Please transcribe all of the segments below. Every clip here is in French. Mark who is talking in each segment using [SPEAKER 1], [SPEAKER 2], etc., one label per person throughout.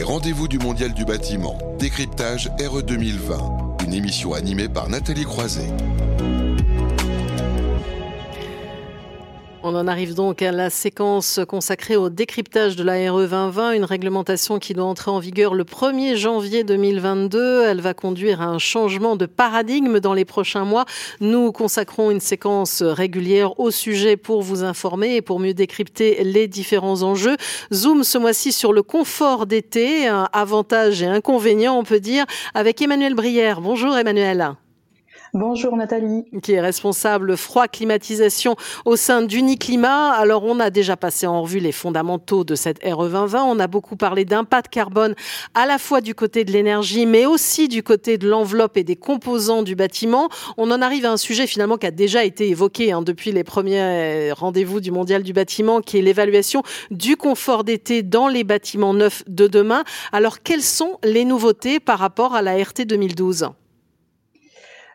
[SPEAKER 1] Les rendez-vous du Mondial du bâtiment, décryptage RE 2020, une émission animée par Nathalie Croiset.
[SPEAKER 2] On en arrive donc à la séquence consacrée au décryptage de la RE 2020, une réglementation qui doit entrer en vigueur le 1er janvier 2022. Elle va conduire à un changement de paradigme dans les prochains mois. Nous consacrons une séquence régulière au sujet pour vous informer et pour mieux décrypter les différents enjeux. Zoom ce mois-ci sur le confort d'été, avantages et inconvénients on peut dire, avec Emmanuel Brière. Bonjour Emmanuel.
[SPEAKER 3] Bonjour Nathalie.
[SPEAKER 2] Qui est responsable froid climatisation au sein d'Uniclimat. Alors on a déjà passé en revue les fondamentaux de cette RE 2020. On a beaucoup parlé d'impact carbone à la fois du côté de l'énergie mais aussi du côté de l'enveloppe et des composants du bâtiment. On en arrive à un sujet finalement qui a déjà été évoqué hein, depuis les premiers rendez-vous du Mondial du bâtiment qui est l'évaluation du confort d'été dans les bâtiments neufs de demain. Alors quelles sont les nouveautés par rapport à la RT 2012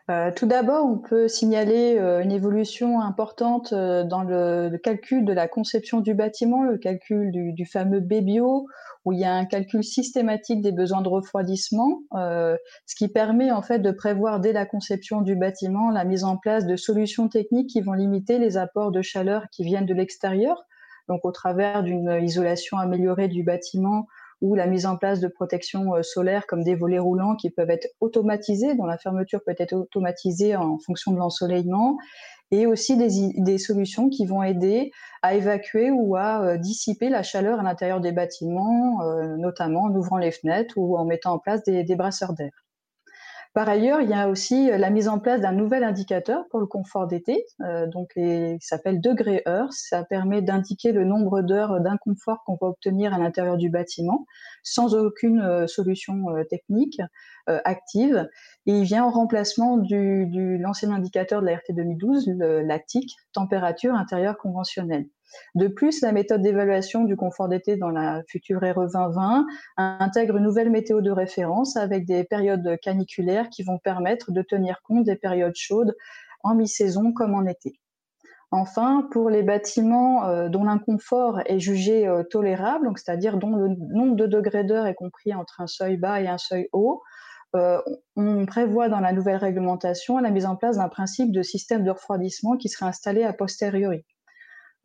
[SPEAKER 3] euh, tout d'abord, on peut signaler euh, une évolution importante euh, dans le, calcul de la conception du bâtiment, le calcul du, fameux BBO, où il y a un calcul systématique des besoins de refroidissement, ce qui permet en fait de prévoir dès la conception du bâtiment la mise en place de solutions techniques qui vont limiter les apports de chaleur qui viennent de l'extérieur, donc au travers d'une isolation améliorée du bâtiment ou la mise en place de protections euh, solaires comme des volets roulants qui peuvent être automatisés, dont la fermeture peut être automatisée en fonction de l'ensoleillement, et aussi des, des, solutions qui vont aider à évacuer ou à euh, dissiper la chaleur à l'intérieur des bâtiments, euh, notamment en ouvrant les fenêtres ou en mettant en place des, des brasseurs d'air. Par ailleurs, il y a aussi euh, la mise en place d'un nouvel indicateur pour le confort d'été, euh, donc qui s'appelle degré heure. Ça permet d'indiquer le nombre d'heures d'inconfort qu'on va obtenir à l'intérieur du bâtiment, sans aucune euh, solution technique active. Il vient en remplacement du, l'ancien indicateur de la RT 2012, le, la température intérieure conventionnelle. De plus, la méthode d'évaluation du confort d'été dans la future RE 2020 intègre une nouvelle météo de référence avec des périodes caniculaires qui vont permettre de tenir compte des périodes chaudes en mi-saison comme en été. Enfin, pour les bâtiments euh, dont l'inconfort est jugé euh, tolérable, c'est-à-dire dont le nombre de degrés d'heure est compris entre un seuil bas et un seuil haut, euh, on prévoit dans la nouvelle réglementation la mise en place d'un principe de système de refroidissement qui serait installé a posteriori.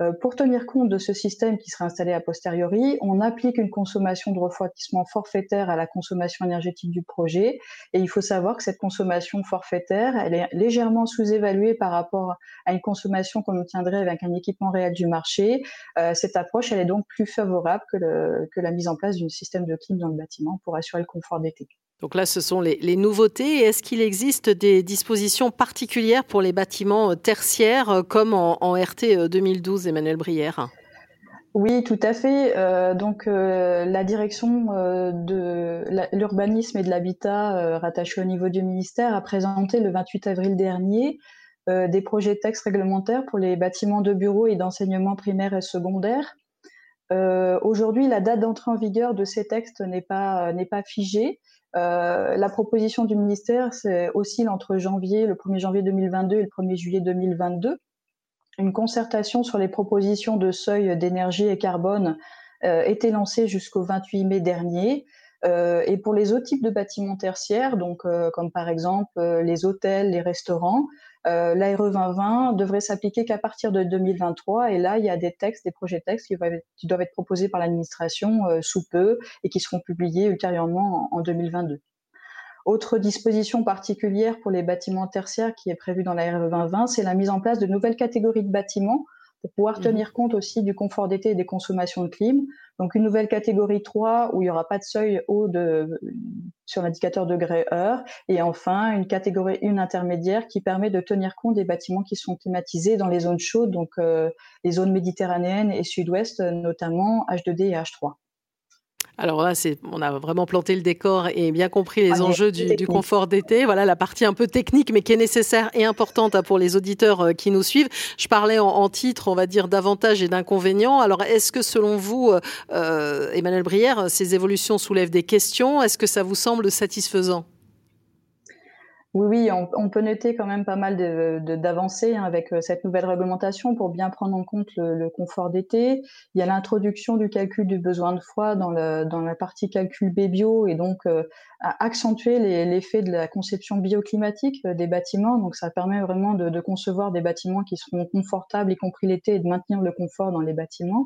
[SPEAKER 3] Euh, pour tenir compte de ce système qui sera installé a posteriori, on applique une consommation de refroidissement forfaitaire à la consommation énergétique du projet. Et il faut savoir que cette consommation forfaitaire, elle est légèrement sous-évaluée par rapport à une consommation qu'on obtiendrait avec un équipement réel du marché. Euh, cette approche, elle est donc plus favorable que, que la mise en place d'un système de clim dans le bâtiment pour assurer le confort d'été.
[SPEAKER 2] Donc là, ce sont les, nouveautés. Est-ce qu'il existe des dispositions particulières pour les bâtiments euh, tertiaires, euh, comme en, RT 2012, euh, Emmanuel Brière?
[SPEAKER 3] Oui, tout à fait. donc, la direction de l'urbanisme et de l'habitat, rattachée au niveau du ministère, a présenté le 28 avril dernier des projets de textes réglementaires pour les bâtiments de bureaux et d'enseignement primaire et secondaire. Aujourd'hui, la date d'entrée en vigueur de ces textes n'est pas pas figée. Euh, la proposition du ministère oscille entre janvier, le 1er janvier 2022 et le 1er juillet 2022. Une concertation sur les propositions de seuil d'énergie et carbone euh, était lancée jusqu'au 28 mai dernier. Euh, et pour les autres types de bâtiments tertiaires, donc comme par exemple les hôtels, les restaurants, euh, l'ARE 2020 devrait s'appliquer qu'à partir de 2023. Et là, il y a des textes, des projets de textes qui, doivent être proposés par l'administration sous peu et qui seront publiés ultérieurement en, en 2022. Autre disposition particulière pour les bâtiments tertiaires qui est prévue dans la RE 2020, c'est la mise en place de nouvelles catégories de bâtiments pour pouvoir mmh tenir compte aussi du confort d'été et des consommations de clim. Donc une nouvelle catégorie 3 où il n'y aura pas de seuil haut de, sur l'indicateur degré heure. Et enfin, une catégorie 1 intermédiaire qui permet de tenir compte des bâtiments qui sont climatisés dans les zones chaudes, donc euh, les zones méditerranéennes et sud-ouest, notamment H2D et H3.
[SPEAKER 2] Alors là, c'est, on a vraiment planté le décor et bien compris les enjeux du, confort d'été. Voilà la partie un peu technique, mais qui est nécessaire et importante hein, pour les auditeurs euh, qui nous suivent. Je parlais en, titre, on va dire, d'avantages et d'inconvénients. Alors, est-ce que selon vous, euh, Emmanuel Brière, ces évolutions soulèvent des questions? Est-ce que ça vous semble satisfaisant?
[SPEAKER 3] Oui, oui, on, peut noter quand même pas mal d'avancées hein, avec euh, cette nouvelle réglementation pour bien prendre en compte le, confort d'été. Il y a l'introduction du calcul du besoin de froid dans, la partie calcul BBio et donc euh, accentuer l'effet de la conception bioclimatique euh, des bâtiments. Donc ça permet vraiment de concevoir des bâtiments qui seront confortables, y compris l'été, et de maintenir le confort dans les bâtiments.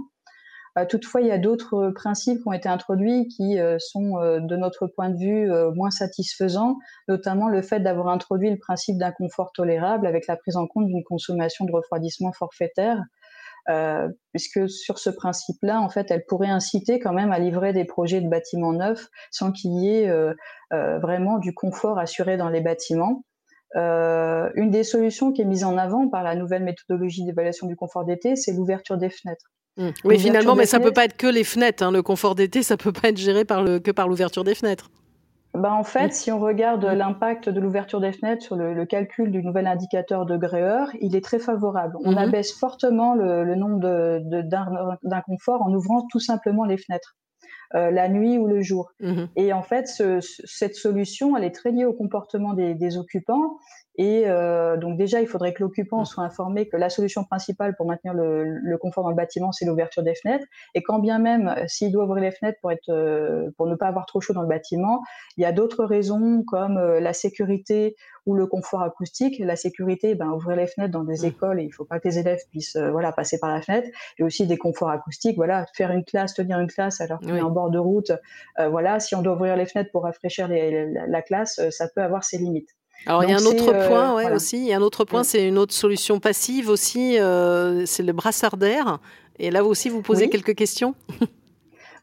[SPEAKER 3] Euh, toutefois, il y a d'autres euh, principes qui ont été introduits qui euh, sont, de notre point de vue, moins satisfaisants, notamment le fait d'avoir introduit le principe d'un confort tolérable avec la prise en compte d'une consommation de refroidissement forfaitaire. Euh, puisque sur ce principe-là, en fait, elle pourrait inciter quand même à livrer des projets de bâtiments neufs sans qu'il y ait euh, euh, vraiment du confort assuré dans les bâtiments. une des solutions qui est mise en avant par la nouvelle méthodologie d'évaluation du confort d'été, c'est l'ouverture des fenêtres.
[SPEAKER 2] Mmh. Oui, finalement, mais ça peut pas être que les fenêtres. Hein. Le confort d'été, ça peut pas être géré par le, que par l'ouverture des fenêtres.
[SPEAKER 3] Bah en fait, si on regarde mmh. l'impact de l'ouverture des fenêtres sur le, calcul du nouvel indicateur de Gréeur, il est très favorable. On mmh. abaisse fortement le, nombre d'inconforts en ouvrant tout simplement les fenêtres. Euh, la nuit ou le jour. Et en fait, cette solution, elle est très liée au comportement des, des occupants et euh, donc déjà, il faudrait que l'occupant mmh. soit informé que la solution principale pour maintenir le, le confort dans le bâtiment, c'est l'ouverture des fenêtres. Et quand bien même, euh, s'il doit ouvrir les fenêtres pour être, euh, pour ne pas avoir trop chaud dans le bâtiment, il y a d'autres raisons comme euh, la sécurité ou le confort acoustique. La sécurité, ben, ouvrir les fenêtres dans des mmh. écoles, il il faut pas que les élèves puissent voilà passer par la fenêtre. Et aussi des conforts acoustiques. Voilà, faire une classe, tenir une classe alors qu'on est en bord de route. voilà, si on doit ouvrir les fenêtres pour rafraîchir les, la classe, ça peut avoir ses limites.
[SPEAKER 2] Alors il y a un autre euh, point ouais, aussi. Il y a un autre point, mm. c'est une autre solution passive aussi. Euh, c'est le brassard d'air. Et là aussi, vous posez quelques questions?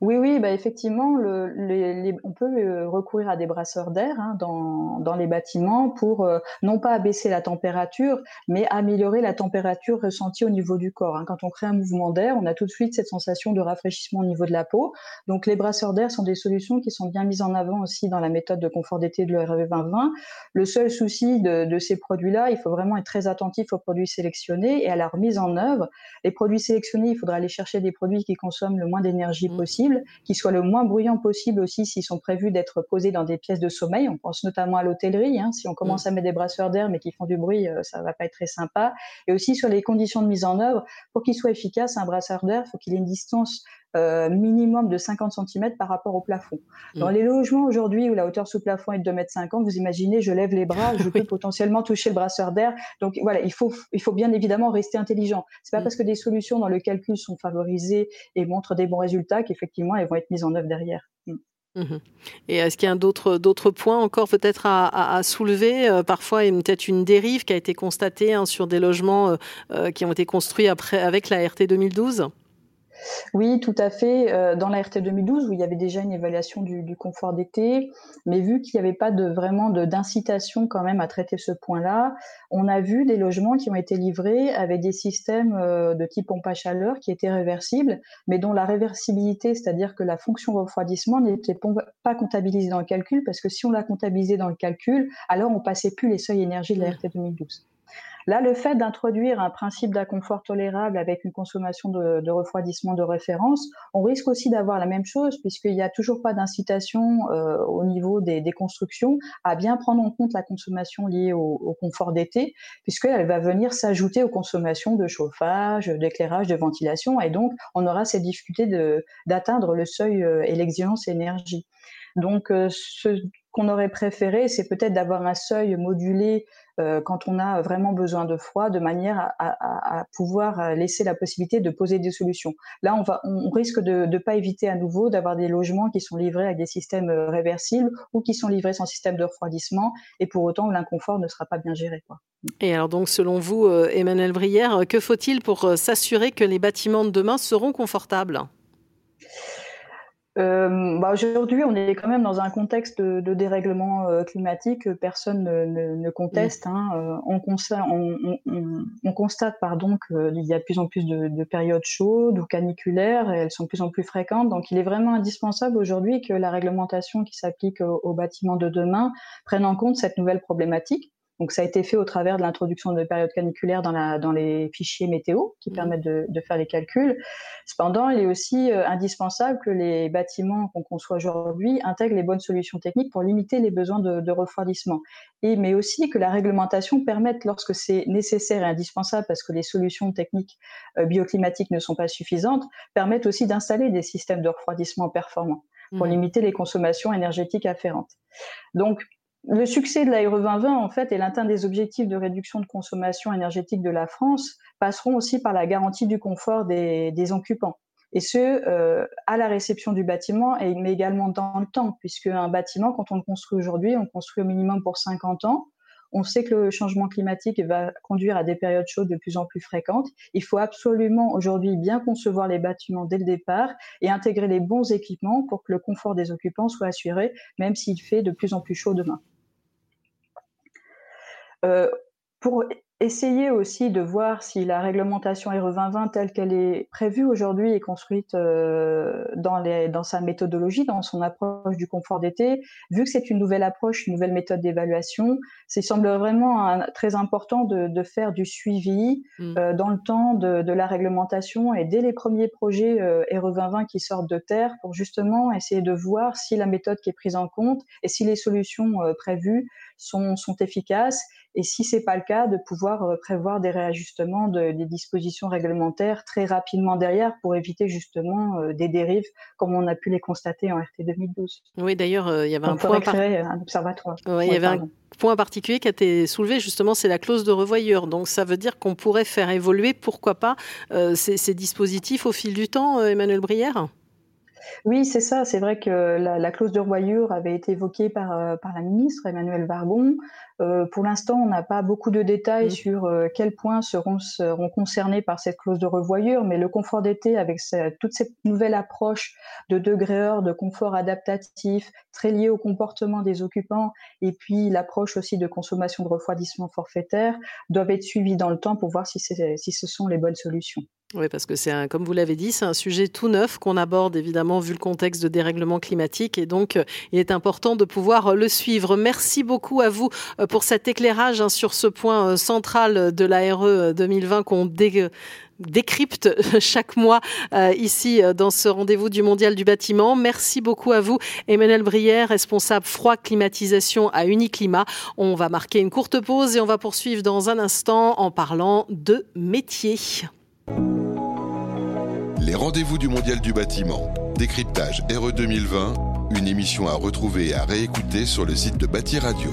[SPEAKER 3] Oui, oui, bah effectivement, le, les, on peut euh, recourir à des brasseurs d'air hein, dans, dans, les bâtiments pour euh, non pas abaisser la température, mais améliorer la température ressentie au niveau du corps. Hein. Quand on crée un mouvement d'air, on a tout de suite cette sensation de rafraîchissement au niveau de la peau. Donc les brasseurs d'air sont des solutions qui sont bien mises en avant aussi dans la méthode de confort d'été de l'ERV 2020. Le seul souci de, de ces produits-là, il faut vraiment être très attentif aux produits sélectionnés et à leur mise en œuvre. Les produits sélectionnés, il faudra aller chercher des produits qui consomment le moins d'énergie mmh. Possible qui soient le moins bruyants possible aussi s'ils sont prévus d'être posés dans des pièces de sommeil. On pense notamment à l'hôtellerie. Hein. Si on commence mm. à mettre des brasseurs d'air mais qui font du bruit, euh, ça va pas être très sympa. Et aussi sur les conditions de mise en œuvre, pour qu'il soit efficace, un brasseur d'air, il faut qu'il ait une distance euh, minimum de 50 cm par rapport au plafond. Mm. Dans les logements aujourd'hui où la hauteur sous plafond est de 2,50 m, vous imaginez, je lève les bras, je peux potentiellement toucher le brasseur d'air. Donc voilà, il faut, il faut bien évidemment rester intelligent. C'est pas mm. parce que des solutions dans le calcul sont favorisées et montrent des bons résultats qu'effectivement elles vont être mises en œuvre derrière. Mm.
[SPEAKER 2] Mm-hmm. Et est-ce qu'il y a d'autres d'autres points encore peut-être à, à, soulever? Euh, Parfois, il y a peut-être une dérive qui a été constatée hein, sur des logements euh, qui ont été construits après avec la RT 2012.
[SPEAKER 3] Oui, tout à fait. Euh, dans la RT 2012, où il y avait déjà une évaluation du, confort d'été, mais vu qu'il n'y avait pas de vraiment d'incitation quand même à traiter ce point-là, on a vu des logements qui ont été livrés avec des systèmes euh, de type pompe à chaleur qui étaient réversibles, mais dont la réversibilité, c'est-à-dire que la fonction refroidissement n'était pas comptabilisée dans le calcul, parce que si on l'a comptabilisée dans le calcul, alors on passait plus les seuils énergie de la RT 2012. Là, le fait d'introduire un principe d'inconfort tolérable avec une consommation de, refroidissement de référence, on risque aussi d'avoir la même chose puisqu'il n'y a toujours pas d'incitation euh, au niveau des, constructions à bien prendre en compte la consommation liée au, confort d'été puisqu'elle va venir s'ajouter aux consommations de chauffage, d'éclairage, de ventilation et donc on aura cette difficulté d'atteindre le seuil euh, et l'exigence énergie. Donc, euh, ce qu'on aurait préféré, c'est peut-être d'avoir un seuil modulé quand on a vraiment besoin de froid, de manière à, pouvoir euh, laisser la possibilité de poser des solutions. Là, on, va, on risque de ne pas éviter à nouveau d'avoir des logements qui sont livrés avec des systèmes euh, réversibles ou qui sont livrés sans système de refroidissement, et pour autant l'inconfort ne sera pas bien géré.
[SPEAKER 2] Et alors donc, selon vous, Emmanuel Brière, que faut-il pour s'assurer que les bâtiments de demain seront confortables?
[SPEAKER 3] Euh, bah aujourd'hui, on est quand même dans un contexte de, dérèglement euh, climatique que personne ne, conteste. Hein. Euh, on, constate, on, constate pardon, qu'il y a de plus en plus de, périodes chaudes ou caniculaires et elles sont de plus en plus fréquentes. Donc, il est vraiment indispensable aujourd'hui que la réglementation qui s'applique aux, bâtiments de demain prenne en compte cette nouvelle problématique. Donc ça a été fait au travers de l'introduction de périodes caniculaires dans, la, dans les fichiers météo qui mmh. permettent de, de, faire les calculs. Cependant, il est aussi euh, indispensable que les bâtiments qu'on conçoit aujourd'hui intègrent les bonnes solutions techniques pour limiter les besoins de, de refroidissement. Et, mais aussi que la réglementation permette, lorsque c'est nécessaire et indispensable, parce que les solutions techniques euh, bioclimatiques ne sont pas suffisantes, permettent aussi d'installer des systèmes de refroidissement performants pour mmh. limiter les consommations énergétiques afférentes. Donc, le succès de la RE 2020, en fait, et l'atteinte des objectifs de réduction de consommation énergétique de la France passeront aussi par la garantie du confort des, occupants. Et ce, euh, à la réception du bâtiment, mais également dans le temps, puisque un bâtiment, quand on le construit aujourd'hui, on construit au minimum pour 50 ans. On sait que le changement climatique va conduire à des périodes chaudes de plus en plus fréquentes. Il faut absolument aujourd'hui bien concevoir les bâtiments dès le départ et intégrer les bons équipements pour que le confort des occupants soit assuré, même s'il fait de plus en plus chaud demain. Euh, pour essayer aussi de voir si la réglementation RE 2020 telle qu'elle est prévue aujourd'hui est construite euh, dans, les, dans sa méthodologie, dans son approche du confort d'été. Vu que c'est une nouvelle approche, une nouvelle méthode d'évaluation, il semble vraiment très important de, de, faire du suivi mmh. euh, dans le temps de, de, la réglementation et dès les premiers projets euh, RE 2020 qui sortent de terre pour justement essayer de voir si la méthode qui est prise en compte et si les solutions prévues sont, sont efficaces et si c'est pas le cas, de pouvoir euh, prévoir des réajustements de, des dispositions réglementaires très rapidement derrière pour éviter justement euh, des dérives comme on a pu les constater en RT 2012.
[SPEAKER 2] Oui, d'ailleurs, euh, il y avait un point
[SPEAKER 3] créer un observatoire.
[SPEAKER 2] Ouais, il y avait un point particulier qui a été soulevé justement, c'est la clause de revoyure. Donc ça veut dire qu'on pourrait faire évoluer, pourquoi pas, ces, ces, dispositifs au fil du temps, Emmanuel Brière?
[SPEAKER 3] Oui, c'est ça. C'est vrai que la, la, clause de revoyure avait été évoquée par, par la ministre Emmanuel Vargon. Euh, pour l'instant, on n'a pas beaucoup de détails mmh. sur euh, quels points seront, seront concernés par cette clause de revoyure, mais le confort d'été, avec toute cette nouvelle approche de degré heure, de confort adaptatif, très lié au comportement des occupants, et puis l'approche aussi de consommation de refroidissement forfaitaire, doivent être suivis dans le temps pour voir si, si ce sont les bonnes solutions.
[SPEAKER 2] Oui, parce que c'est comme vous l'avez dit, c'est un sujet tout neuf qu'on aborde évidemment vu le contexte de dérèglement climatique et donc euh, il est important de pouvoir le suivre. Merci beaucoup à vous pour cet éclairage hein, sur ce point euh, central de la RE 2020 qu'on décrypte chaque mois euh, ici euh, dans ce rendez-vous du Mondial du bâtiment. Merci beaucoup à vous, Emmanuel Brière, responsable froid climatisation à Uniclimat. On va marquer une courte pause et on va poursuivre dans un instant en parlant de métier.
[SPEAKER 1] Rendez-vous du Mondial du bâtiment. Décryptage RE 2020, une émission à retrouver et à réécouter sur le site de Bâti Radio.